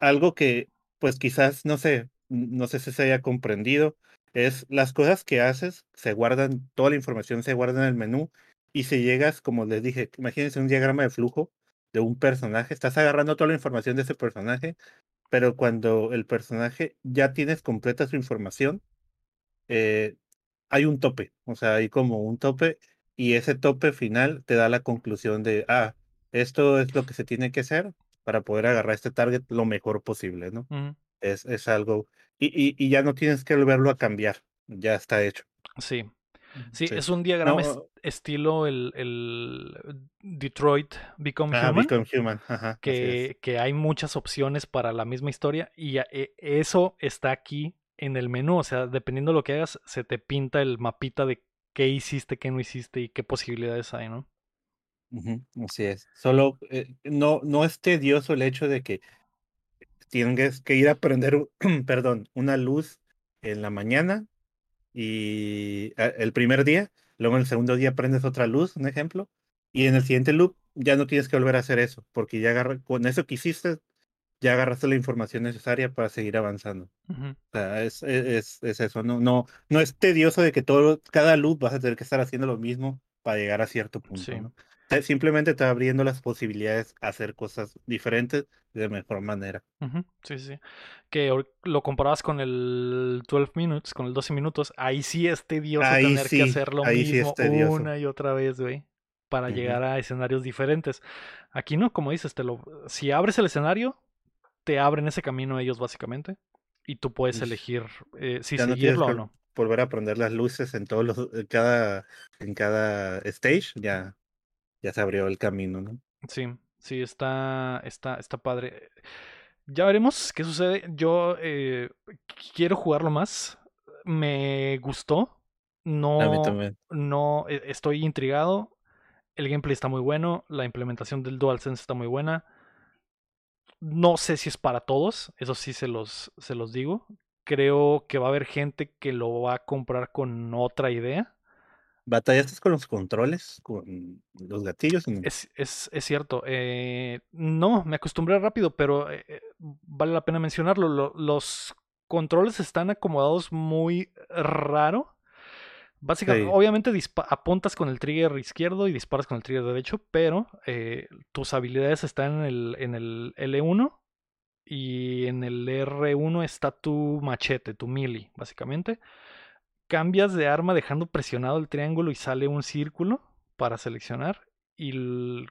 algo que, pues quizás, no sé, no sé si se haya comprendido, es las cosas que haces, se guardan, toda la información se guarda en el menú y si llegas, como les dije, imagínense un diagrama de flujo de un personaje, estás agarrando toda la información de ese personaje, pero cuando el personaje ya tienes completa su información, eh, hay un tope, o sea, hay como un tope y ese tope final te da la conclusión de, ah, esto es lo que se tiene que hacer para poder agarrar este target lo mejor posible, ¿no? es, es algo, y, y, ya no tienes que volverlo a cambiar, ya está hecho. Sí. Sí, es un diagrama estilo el, el, Detroit Become Human. Become Human. Ajá, que, que, hay muchas opciones para la misma historia y e, eso está aquí en el menú. O sea, dependiendo de lo que hagas, se te pinta el mapita de qué hiciste, qué no hiciste y qué posibilidades hay, ¿no? Así es. Solo eh, no, no es tedioso el hecho de que tienes que ir a prender, perdón, una luz en la mañana y eh, el primer día, luego en el segundo día prendes otra luz, un ejemplo, y en el siguiente loop ya no tienes que volver a hacer eso, porque ya agarra, con eso que hiciste, ya agarraste la información necesaria para seguir avanzando. O sea, es, es, es, eso, no, no, no es tedioso de que todo, cada loop vas a tener que estar haciendo lo mismo para llegar a cierto punto. ¿no? Simplemente está abriendo las posibilidades a hacer cosas diferentes de mejor manera. Sí, sí. Que lo comparabas con el 12 minutes, con el 12 minutos. Ahí sí es tedioso tener que hacer lo mismo una y otra vez, güey. Para llegar a escenarios diferentes. Aquí no, como dices, te lo, si abres el escenario, te abren ese camino ellos básicamente. Y tú puedes elegir eh, si seguirlo o no. Volver a prender las luces en todos los, cada, en cada stage, ya ya se abrió el camino, ¿no? Sí, sí, está, está, está padre. Ya veremos qué sucede. Yo eh, quiero jugarlo más. Me gustó. No, no e, estoy intrigado. El gameplay está muy bueno. La implementación del DualSense está muy buena. No sé si es para todos. Eso sí se los, se los digo. Creo que va a haber gente que lo va a comprar con otra idea. ¿Batallaste con los controles, con los gatillos? Es, es, es, cierto. Eh, no, me acostumbré rápido, pero eh, eh, vale la pena mencionarlo. los controles están acomodados muy raro. Básicamente, obviamente apuntas con el trigger izquierdo y disparas con el trigger derecho, pero tus habilidades están en el, en el L1 y en el R1 está tu machete, tu melee, básicamente cambias de arma dejando presionado el triángulo y sale un círculo para seleccionar. Y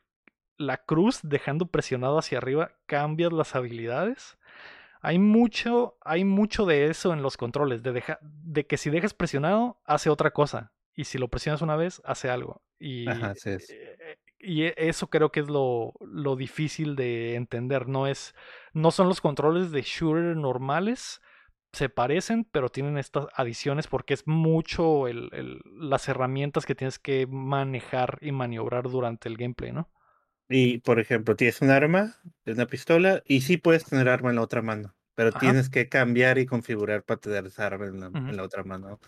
la cruz dejando presionado hacia arriba, cambias las habilidades. Hay mucho, hay mucho de eso en los controles, de, de que si dejas presionado, hace otra cosa. Y si lo presionas una vez, hace algo. Y, eh, y e, eso creo que es lo, lo, difícil de entender. No, es, no son los controles de shooter normales se parecen, pero tienen estas adiciones porque es mucho el, las herramientas que tienes que manejar y maniobrar durante el gameplay, ¿no? Y, por ejemplo, tienes un arma, una pistola, y sí puedes tener arma en la otra mano, pero tienes que cambiar y configurar para tener esa arma en la, otra mano.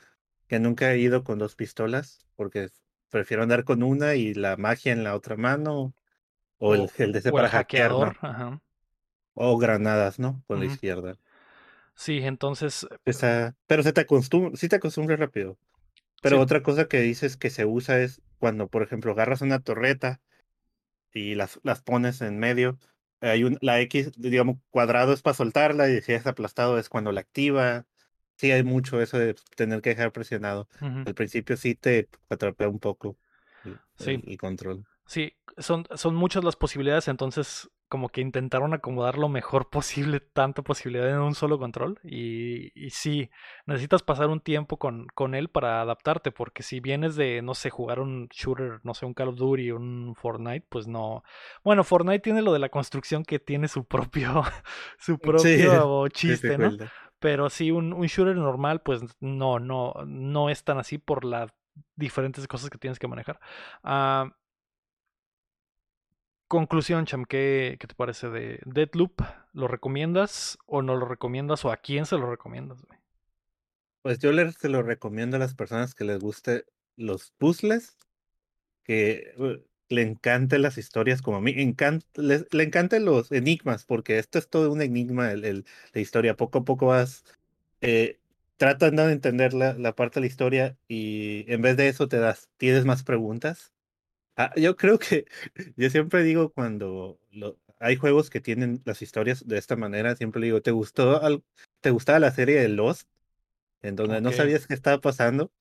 Que nunca he ido con dos pistolas, porque prefiero andar con una y la magia en la otra mano, o, el, el de ese para hackear, O granadas, ¿no? Con la izquierda. Sí, entonces. Eh, pero se te acostumbra, sí te acostumbra rápido. Pero otra cosa que dices que se usa es cuando, por ejemplo, agarras una torreta y las, las pones en medio. hay un, la X, digamos, cuadrado es para soltarla y si es aplastado es cuando la activa. Sí, hay mucho eso de tener que dejar presionado. Al principio sí te atrapea un poco el, sí. el control. Sí, son, son muchas las posibilidades, entonces como que intentaron acomodar lo mejor posible, tanta posibilidad en un solo control. Y, y sí, necesitas pasar un tiempo con, con, él para adaptarte, porque si vienes de, no sé, jugar un shooter, no sé, un Call of Duty, un Fortnite, pues no. Bueno, Fortnite tiene lo de la construcción que tiene su propio, su propio chiste, ¿no? Pero sí, un, un, shooter normal, pues no, no, no es tan así por las diferentes cosas que tienes que manejar. Uh, Conclusión, Cham, ¿qué, ¿qué, te parece de Deadloop? ¿Lo recomiendas o no lo recomiendas o a quién se lo recomiendas? Pues yo les se lo recomiendo a las personas que les guste los puzzles, que uh, le encanten las historias como a mí, les, le encantan los enigmas, porque esto es todo un enigma, el, la historia, poco a poco vas eh, tratando de entender la, la parte de la historia y en vez de eso te das, tienes más preguntas Ah, yo creo que yo siempre digo cuando lo, hay juegos que tienen las historias de esta manera, siempre digo, ¿te gustó al, te gustaba la serie de Lost? En donde okay. no sabías qué estaba pasando.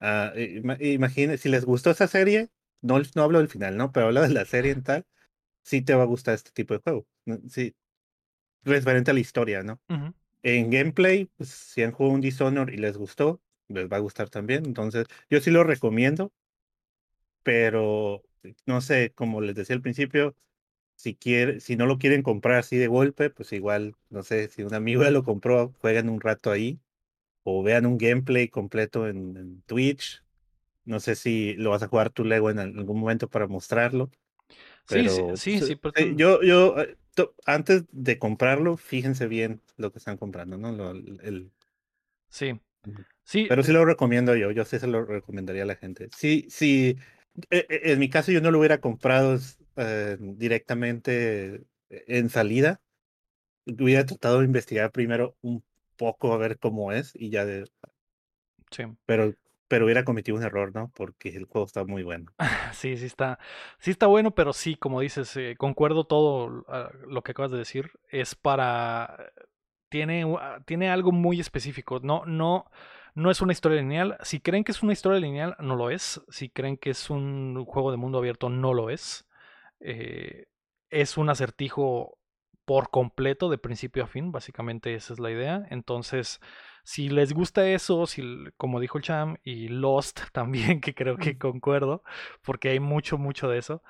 Uh, imagine, si les gustó esa serie, no, no hablo del final, ¿no? Pero hablo de la serie en tal, sí te va a gustar este tipo de juego. Sí, referente a la historia, ¿no? Uh -huh. En gameplay, pues, si han jugado un Dishonor y les gustó, les va a gustar también. Entonces, yo sí lo recomiendo pero no sé, como les decía al principio, si quiere, si no lo quieren comprar así de golpe, pues igual, no sé, si un amigo ya lo compró, juegan un rato ahí, o vean un gameplay completo en, en Twitch. No sé si lo vas a jugar tu Lego en algún momento para mostrarlo. Pero, sí, sí, sí, sí tú... yo, yo, antes de comprarlo, fíjense bien lo que están comprando, ¿no? Lo, el... Sí. Sí. Pero sí lo recomiendo yo, yo sí se lo recomendaría a la gente. Sí, sí, en mi caso yo no lo hubiera comprado eh, directamente en salida. Hubiera tratado de investigar primero un poco a ver cómo es y ya de... Sí. Pero, pero hubiera cometido un error, ¿no? Porque el juego está muy bueno. Sí, sí está, sí está bueno, pero sí, como dices, eh, concuerdo todo uh, lo que acabas de decir. Es para... Tiene, uh, tiene algo muy específico. No, no no es una historia lineal. Si creen que es una historia lineal, no lo es. Si creen que es un juego de mundo abierto, no lo es. Eh, es un acertijo por completo, de principio a fin. Básicamente esa es la idea. Entonces, si les gusta eso, si, como dijo el Cham, y Lost también, que creo que concuerdo, porque hay mucho, mucho de eso.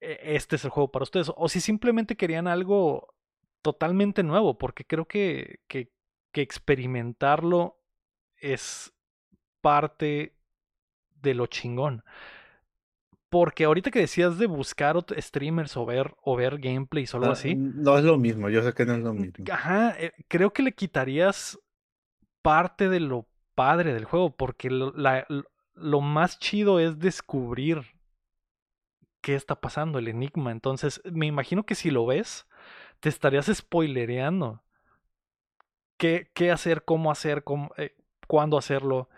E, este es el juego para ustedes. O si simplemente querían algo totalmente nuevo, porque creo que, que, que experimentarlo es parte de lo chingón. Porque ahorita que decías de buscar streamers o ver, o ver gameplays o algo no, así. No es lo mismo, yo sé que no es lo mismo. Ajá, eh, creo que le quitarías parte de lo padre del juego, porque lo, la, lo más chido es descubrir qué está pasando, el enigma. Entonces, me imagino que si lo ves, te estarías spoilereando. ¿Qué, qué hacer, cómo hacer, cómo, eh, cuándo hacerlo.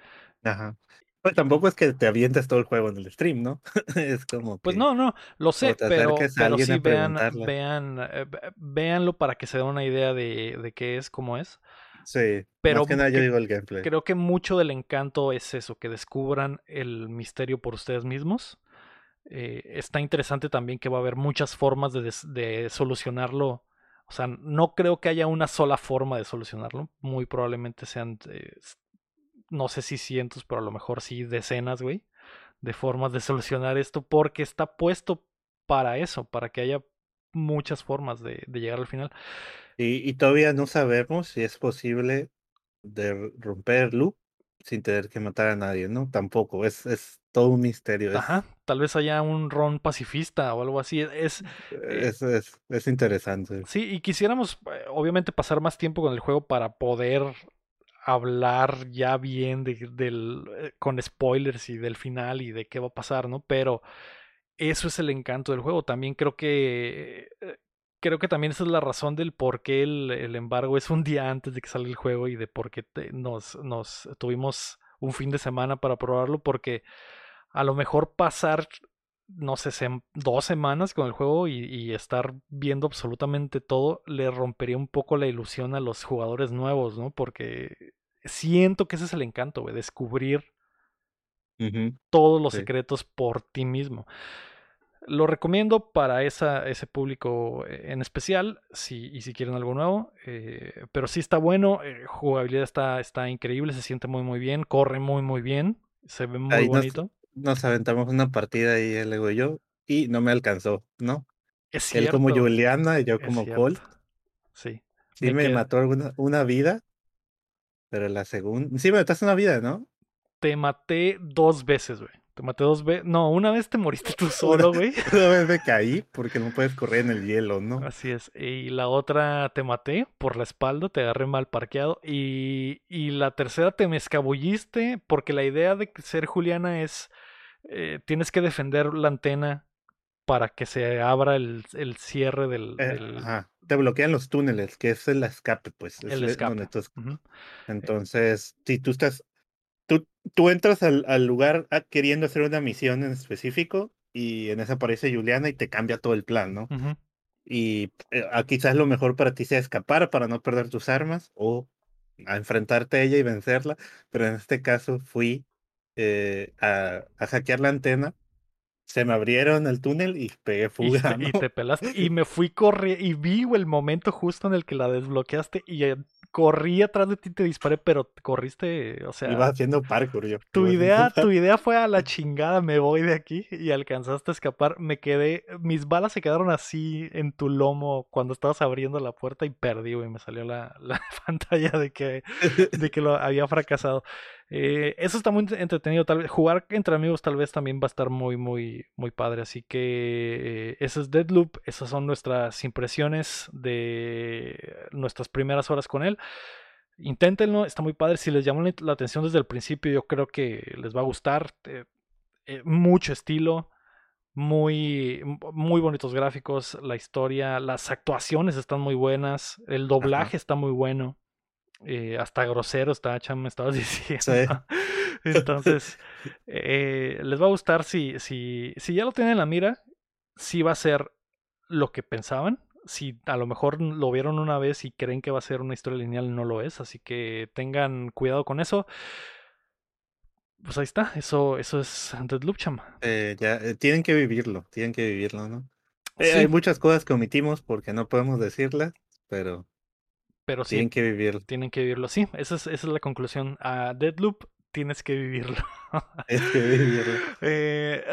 Ajá. Pues tampoco es que te avientes todo el juego en el stream, ¿no? es como. Pues no, no, lo sé, pero, pero sí vean, vean, eh, véanlo para que se den una idea de, de qué es, cómo es. Sí, pero más que nada yo digo el gameplay. Creo que mucho del encanto es eso, que descubran el misterio por ustedes mismos. Eh, está interesante también que va a haber muchas formas de, de, solucionarlo. O sea, no creo que haya una sola forma de solucionarlo. Muy probablemente sean eh, no sé si cientos, pero a lo mejor sí decenas, güey, de formas de solucionar esto, porque está puesto para eso, para que haya muchas formas de, de llegar al final. Y, y, todavía no sabemos si es posible de romper el loop sin tener que matar a nadie, ¿no? Tampoco, es, es todo un misterio. Es... Ajá, tal vez haya un ron pacifista o algo así. Es, es, es, es interesante. Sí, y quisiéramos, eh, obviamente, pasar más tiempo con el juego para poder hablar ya bien de, del, eh, con spoilers y del final y de qué va a pasar, ¿no? Pero eso es el encanto del juego. También creo que eh, creo que también esa es la razón del por qué el, el embargo es un día antes de que salga el juego y de por qué te, nos, nos tuvimos un fin de semana para probarlo, porque a lo mejor pasar no sé, dos semanas con el juego y, estar viendo absolutamente todo, le rompería un poco la ilusión a los jugadores nuevos, ¿no? Porque siento que ese es el encanto, güey, descubrir todos los secretos por ti mismo. Lo recomiendo para esa, ese público en especial, si, y si quieren algo nuevo. Eh, pero sí está bueno, eh, jugabilidad está, está increíble, se siente muy muy bien, corre muy muy bien, se ve muy bonito nos aventamos una partida y él y yo, y no me alcanzó, ¿no? Es cierto. Él como Juliana y yo como Colt. Sí. Sí me, mató alguna, una vida, pero la segunda... Sí me mataste una vida, ¿no? Te maté dos veces, güey. Te maté dos veces. No, una vez te moriste tú solo, güey. Una, vez me caí porque no puedes correr en el hielo, ¿no? Así es. Y la otra te maté por la espalda, te agarré mal parqueado. Y, y la tercera te me escabulliste porque la idea de ser Juliana es eh, tienes que defender la antena para que se abra el, el cierre del, eh, ajá. Te bloquean los túneles, que es el escape, pues. el escape. Entonces, si tú estás, tú, tú entras al, al lugar ah, queriendo hacer una misión en específico y en esa aparece Juliana y te cambia todo el plan, ¿no? Y eh, ah, quizás lo mejor para ti sea escapar para no perder tus armas o a enfrentarte a ella y vencerla, pero en este caso fui eh, a, hackear la antena. Se me abrieron el túnel y pegué fuga. Y, te pelaste. Y me fui corriendo. Y vi el momento justo en el que la desbloqueaste. Y corrí atrás de ti y te disparé, pero corriste, o sea... Iba haciendo parkour yo. Tu idea, tu idea fue a la chingada, me voy de aquí y alcanzaste a escapar. Me quedé, mis balas se quedaron así en tu lomo cuando estabas abriendo la puerta y perdí, y Me salió la, la pantalla de que, de que lo había fracasado. Eh, eso está muy entretenido, tal vez. Jugar entre amigos tal vez también va a estar muy, muy, muy padre. Así que eh, ese es Deadloop. Esas son nuestras impresiones de nuestras primeras horas con él. Inténtenlo, está muy padre. Si les llamó la atención desde el principio, yo creo que les va a gustar. Eh, mucho estilo, muy, muy bonitos gráficos, la historia, las actuaciones están muy buenas, el doblaje está muy bueno. Eh, hasta grosero está, Cham, me estabas diciendo. Entonces, eh, les va a gustar si, si, si ya lo tienen en la mira, si va a ser lo que pensaban. Si a lo mejor lo vieron una vez y creen que va a ser una historia lineal, no lo es. Así que tengan cuidado con eso. Pues ahí está, eso, eso es Deadloop, Cham. Eh, ya, tienen que vivirlo, tienen que vivirlo, ¿no? Hay muchas cosas que omitimos porque no podemos decirlas, pero pero sí. Tienen que vivirlo. Tienen que vivirlo, sí. Esa es, esa es la conclusión. A Deadloop tienes que vivirlo. Es que vivirlo. Eh,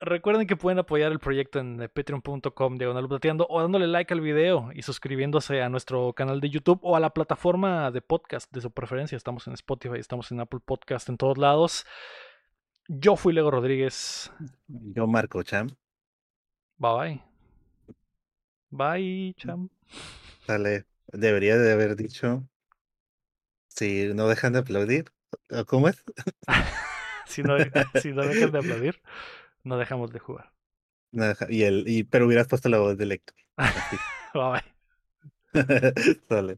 recuerden que pueden apoyar el proyecto en eh, patreon.com diagonal plateando o dándole like al video y suscribiéndose a nuestro canal de YouTube o a la plataforma de podcast de su preferencia. Estamos en Spotify, estamos en Apple Podcast, en todos lados. Yo fui Lego Rodríguez. Yo Marco Cham. Bye bye. Bye, Cham. Dale. Debería de haber dicho, si no dejan de aplaudir, ¿cómo es? si, no, si no dejan de aplaudir, no dejamos de jugar. y el, y, pero hubieras puesto la voz de Lector. bye bye. Dale.